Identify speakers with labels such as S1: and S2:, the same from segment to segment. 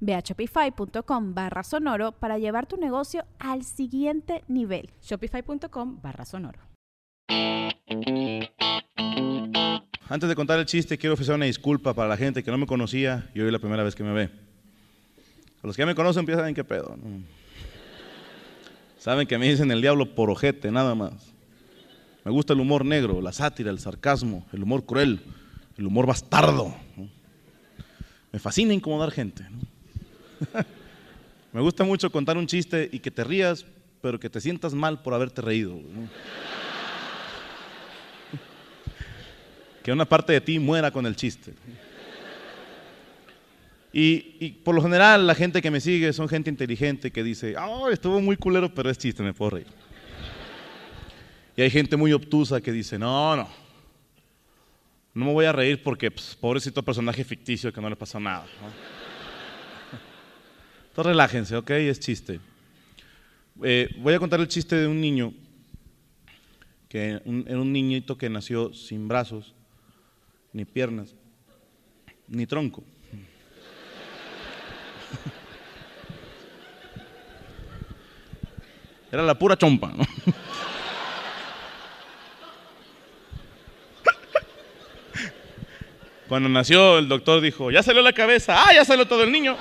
S1: Ve a shopify.com barra sonoro para llevar tu negocio al siguiente nivel.
S2: Shopify.com barra sonoro.
S3: Antes de contar el chiste, quiero ofrecer una disculpa para la gente que no me conocía y hoy es la primera vez que me ve. A los que ya me conocen, ya saben qué pedo. ¿no? Saben que me dicen el diablo por ojete, nada más. Me gusta el humor negro, la sátira, el sarcasmo, el humor cruel, el humor bastardo. ¿no? Me fascina incomodar gente. me gusta mucho contar un chiste y que te rías, pero que te sientas mal por haberte reído. que una parte de ti muera con el chiste. Y, y, por lo general la gente que me sigue son gente inteligente que dice, oh, estuvo muy culero, pero es chiste, me puedo reír. Y hay gente muy obtusa que dice, no, no, no me voy a reír porque pues, pobrecito personaje ficticio que no le pasó nada. ¿no? Entonces relájense, ok, es chiste. Eh, voy a contar el chiste de un niño, que era un niñito que nació sin brazos, ni piernas, ni tronco. Era la pura chompa, ¿no? Cuando nació, el doctor dijo, ya salió la cabeza, ah, ya salió todo el niño.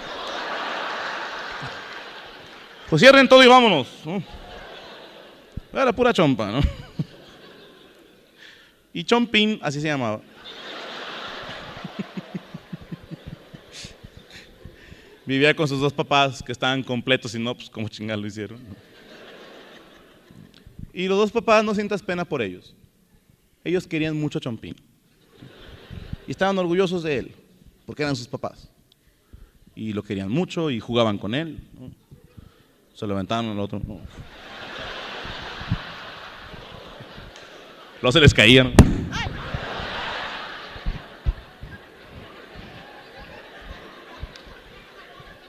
S3: Pues cierren todo y vámonos. ¿no? Era pura chompa, ¿no? Y Chompín, así se llamaba. Vivía con sus dos papás que estaban completos y no, pues como chingar lo hicieron. Y los dos papás no sientas pena por ellos. Ellos querían mucho Chompín. Y estaban orgullosos de él, porque eran sus papás. Y lo querían mucho y jugaban con él. Se levantaban al otro. ¿no? Luego se les caían.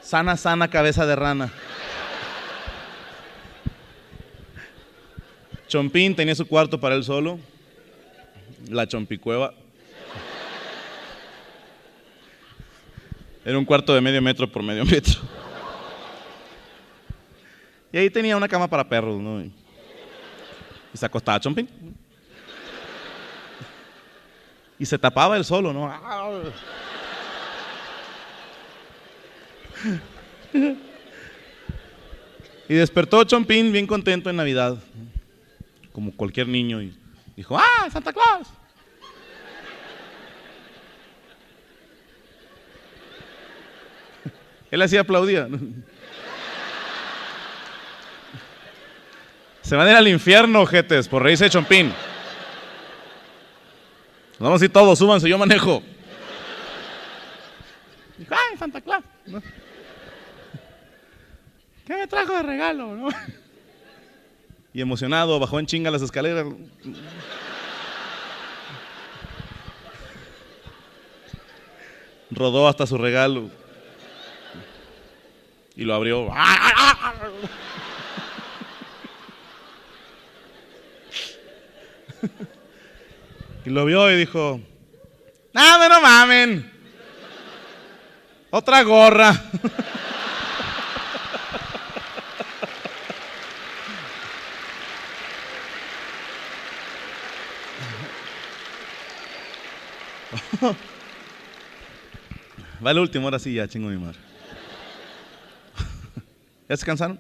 S3: Sana, sana cabeza de rana. Chompín tenía su cuarto para él solo. La chompicueva. Era un cuarto de medio metro por medio metro. Y ahí tenía una cama para perros, ¿no? Y se acostaba Chompín. Y se tapaba él solo, ¿no? Y despertó Chompín bien contento en Navidad, como cualquier niño, y dijo, ¡ah, Santa Claus! Él así aplaudía. Se van a ir al infierno, jetes, por reírse de Chompín. Nos vamos a ir todos, súbanse, yo manejo. ¡ay, Santa Claus! ¿Qué me trajo de regalo? ¿no? Y emocionado, bajó en chinga las escaleras. Rodó hasta su regalo. Y lo abrió. Y lo vio y dijo, ¡Nada, no mamen! Otra gorra. Va el último, ahora sí ya, chingo mi madre. ¿Ya se cansaron?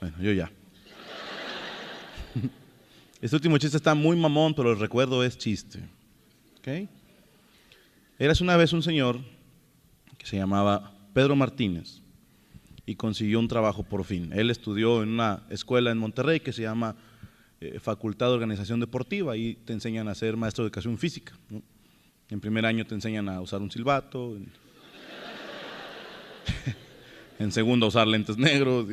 S3: Bueno, yo ya. Este último chiste está muy mamón, pero el recuerdo es chiste. ¿Ok? Eras una vez un señor que se llamaba Pedro Martínez y consiguió un trabajo por fin. Él estudió en una escuela en Monterrey que se llama eh, Facultad de Organización Deportiva y te enseñan a ser maestro de educación física. En primer año te enseñan a usar un silbato, en segundo a usar lentes negros.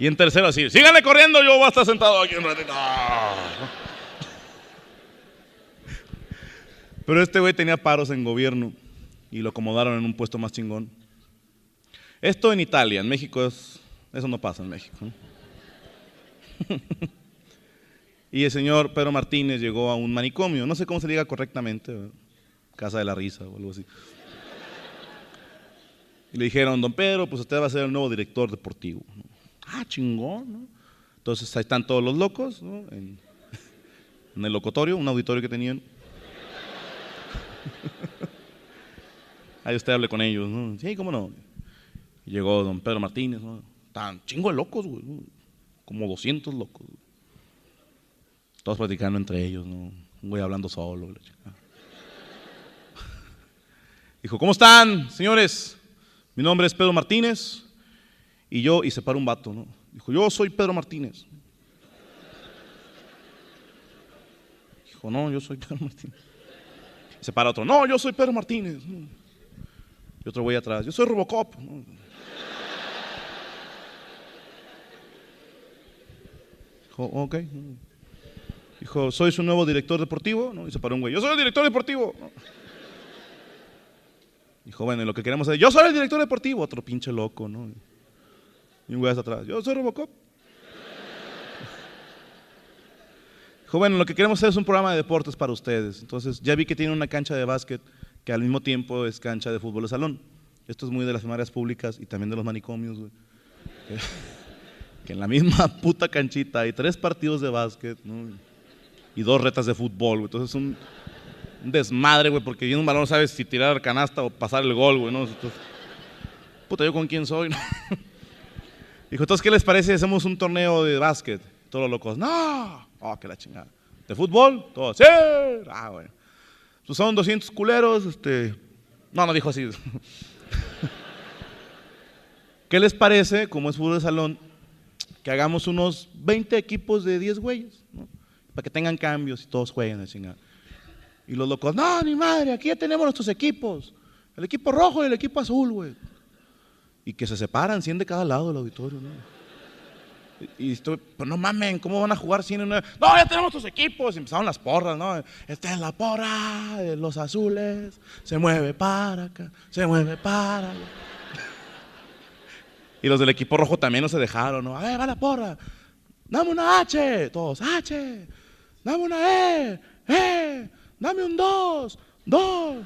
S3: Y en tercero así, síganle corriendo, yo voy a estar sentado aquí un ratito. Pero este güey tenía paros en gobierno y lo acomodaron en un puesto más chingón. Esto en Italia, en México es, eso no pasa en México. y el señor Pedro Martínez llegó a un manicomio, no sé cómo se diga correctamente. Casa de la Risa o algo así. Y le dijeron, don Pedro, pues usted va a ser el nuevo director deportivo. Ah, chingón, ¿no? Entonces ahí están todos los locos, ¿no? En, el locutorio, un auditorio que tenían. Ahí usted hable con ellos, ¿no? Sí, cómo no. Llegó don Pedro Martínez, ¿no? Tan chingo de locos, güey. Como 200 locos. Todos platicando entre ellos, ¿no? Un güey hablando solo. la chingada. Dijo, ¿cómo están, señores? Mi nombre es Pedro Martínez. Y yo, y se para un vato, ¿no? Dijo, yo soy Pedro Martínez. Dijo, no, yo soy Pedro Martínez. Y se para otro, no, yo soy Pedro Martínez. Y otro güey atrás, yo soy Robocop. Dijo, ok. Dijo, soy su nuevo director deportivo. ¿no? Y se paró un güey, yo soy el director deportivo. Dijo, bueno, lo que queremos es, yo soy el director deportivo. Otro pinche loco, ¿no? Y un güey hasta atrás, yo soy Robocop. Dijo, bueno, lo que queremos hacer es un programa de deportes para ustedes. Entonces, ya vi que tiene una cancha de básquet que al mismo tiempo es cancha de fútbol de salón. Esto es muy de las primarias públicas y también de los manicomios, güey. Que en la misma puta canchita hay tres partidos de básquet, ¿no? Y dos retas de fútbol, güey. Entonces es un, un desmadre, güey, porque viene un balón sabes si tirar canasta o pasar el gol, güey, ¿no? Entonces, puta, ¿yo con quién soy? no? Dijo, entonces, ¿qué les parece si hacemos un torneo de básquet? Todos los locos, no, oh, que la chingada. ¿De fútbol? Todos, sí. Ah, bueno. Pues son 200 culeros, este... No, no dijo así. ¿Qué les parece, como es fútbol de salón, que hagamos unos 20 equipos de 10 güeyes? ¿no? Para que tengan cambios y todos jueguen, la chingada. Y los locos, no, ni madre, aquí ya tenemos nuestros equipos. El equipo rojo y el equipo azul, güey. Y que se separan 100 de cada lado del auditorio, ¿no? Y, y estoy, pues no mamen, ¿cómo van a jugar 100 en una? No, ya tenemos nuestros equipos. Y empezaron las porras, ¿no? Esta es la porra de los azules. Se mueve para acá, se mueve para allá. Y los del equipo rojo también no se dejaron, ¿no? A ver, va la porra. Dame una H. Todos, H. Dame una E. E. Dame un 2. 2.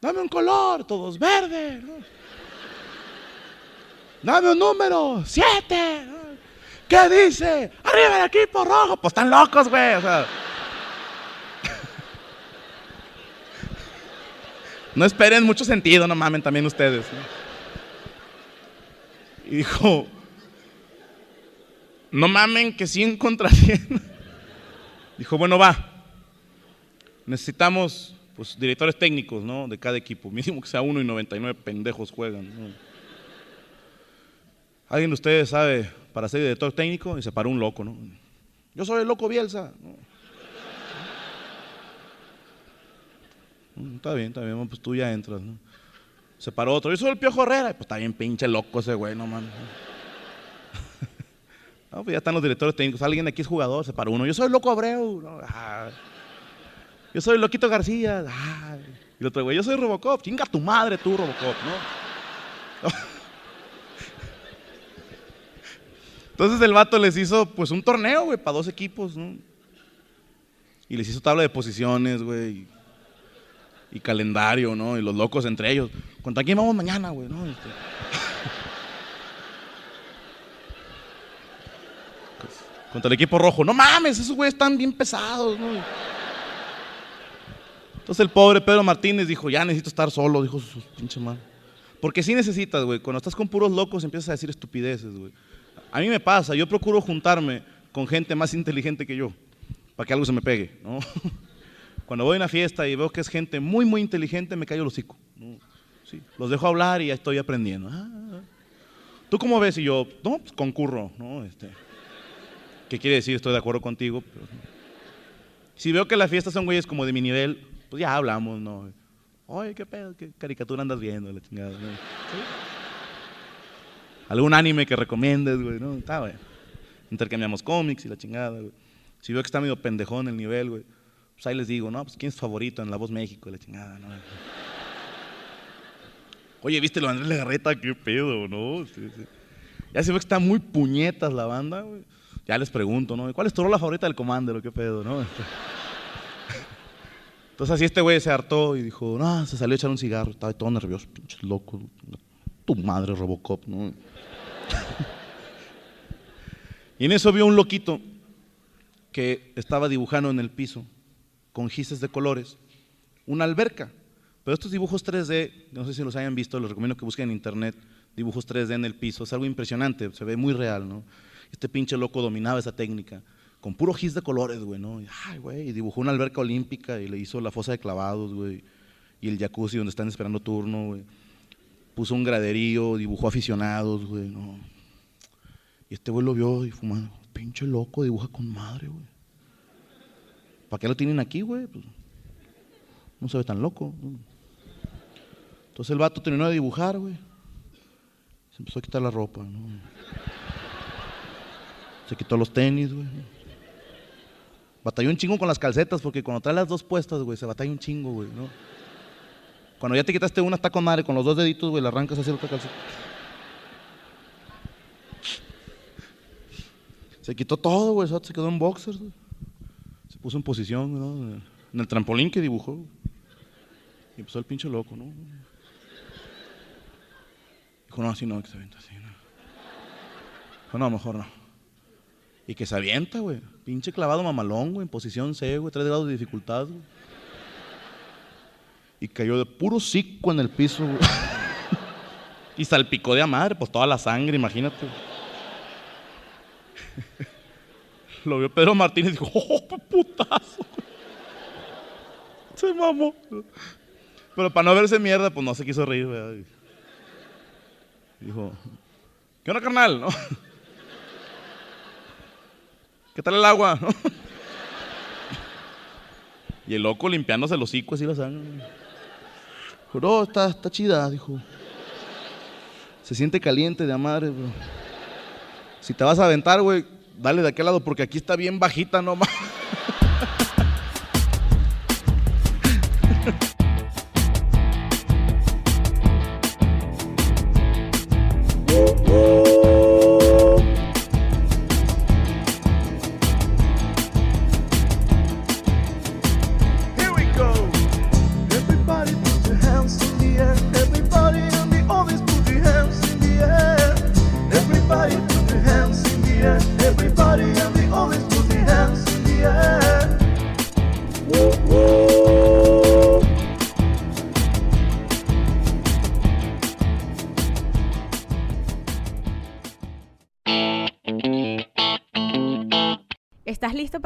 S3: Dame un color. Todos verde. ¿no? Dame un número. 7. ¿Qué dice? Arriba el equipo rojo. Pues están locos, güey. O sea. No esperen mucho sentido, no mamen también ustedes. ¿no? Y dijo, no mamen que 100 contra 100. Dijo, bueno, va. Necesitamos pues, directores técnicos, ¿no? De cada equipo. Mínimo que sea uno y 99 pendejos juegan. ¿Alguien de ustedes sabe para ser director técnico? Y se paró un loco, ¿no? Yo soy el loco Bielsa. Mm, Está bien, está bien, pues tú ya entras, ¿no? Se paró otro, yo soy el Piojo Herrera. Pues está bien pinche loco ese güey, no mames. Pues ya están los directores técnicos. Alguien de aquí es jugador, se paró uno. Yo soy el loco Abreu. Ah. Yo soy loquito García. Ah. Y el otro güey, yo soy Robocop. Chinga tu madre tú, Robocop, ¿no? Entonces el vato les hizo pues un torneo, güey, para dos equipos, ¿no? Y les hizo tabla de posiciones, güey. Y calendario, ¿no? Y los locos entre ellos. ¿Contra quién vamos mañana, güey? ¿no? Este, Contra el equipo rojo. No mames, esos güeyes están bien pesados, ¿no? Entonces el pobre Pedro Martínez dijo, ya necesito estar solo, dijo su pinche madre. Porque sí necesitas, güey. Cuando estás con puros locos empiezas a decir estupideces, güey. A mí me pasa, yo procuro juntarme con gente más inteligente que yo, para que algo se me pegue, ¿no? Cuando voy a una fiesta y veo que es gente muy, muy inteligente, me callo el hocico. ¿no? Sí, los dejo hablar y ya estoy aprendiendo. Ah, ¿Tú cómo ves? Y yo, no, pues concurro, ¿no? Este, ¿Qué quiere decir? Estoy de acuerdo contigo. Pero, si veo que las fiestas son güeyes como de mi nivel, pues ya hablamos, ¿no? Oye, qué pedo, qué caricatura andas viendo, la chingada. ¿no? Algún anime que recomiendes, güey, ¿no? Está, güey. Intercambiamos cómics y la chingada, güey. Si veo que está medio pendejón el nivel, güey, pues ahí les digo, ¿no? Pues quién es favorito en La Voz México, la chingada, ¿no? Oye, ¿viste lo de Andrés Legarreta? ¿Qué pedo, no? Ya se ve que está muy puñetas la banda, güey. Ya les pregunto, ¿no? ¿Cuál es tu rola favorita del Commander? ¿Qué pedo, no? Entonces así este güey se hartó y dijo, no, se salió a echar un cigarro. Estaba todo nervioso, pinche loco. Tu madre Robocop, ¿no? y en eso vio un loquito que estaba dibujando en el piso con gises de colores una alberca. Pero estos dibujos 3D, no sé si los hayan visto, los recomiendo que busquen en internet, dibujos 3D en el piso, es algo impresionante, se ve muy real, ¿no? Este pinche loco dominaba esa técnica, con puro gis de colores, güey, ¿no? Ay, güey, y dibujó una alberca olímpica y le hizo la fosa de clavados, güey, y el jacuzzi donde están esperando turno, güey. Puso un graderío, dibujó aficionados, güey, ¿no? Y este güey lo vio y fumando, pinche loco, dibuja con madre, güey. ¿Para qué lo tienen aquí, güey? Pues, no se ve tan loco. Entonces el vato terminó de dibujar, güey. Se empezó a quitar la ropa, ¿no? Se quitó los tenis, güey. Batalló un chingo con las calcetas porque cuando trae las dos puestas, güey, se batalla un chingo, güey, ¿no? Cuando ya te quitaste una, está con madre, con los dos deditos, güey, la arrancas la otra calceta. Se quitó todo, güey, se quedó en boxers, güey. Se puso en posición, ¿no? En el trampolín que dibujó. Y empezó el pinche loco, ¿no? Dijo, no, así no, que se así, ¿no? Dijo, no, mejor no. Y que se avienta, güey. Pinche clavado mamalón, güey, en posición C, güey, tres grados de dificultad, güey. Y cayó de puro cico en el piso, güey. y salpicó de a madre, pues toda la sangre, imagínate. Lo vio Pedro Martínez y dijo, ¡oh, putazo! Se mamó. Pero para no verse mierda, pues no se quiso reír, ¿verdad? Dijo, ¿qué onda, carnal? ¿No? ¿Qué tal el agua? ¿No? Y el loco limpiándose los hocico así la sangre. No, está, está chida, dijo. Se siente caliente de madre, bro. Si te vas a aventar, güey, dale de aquel lado porque aquí está bien bajita nomás.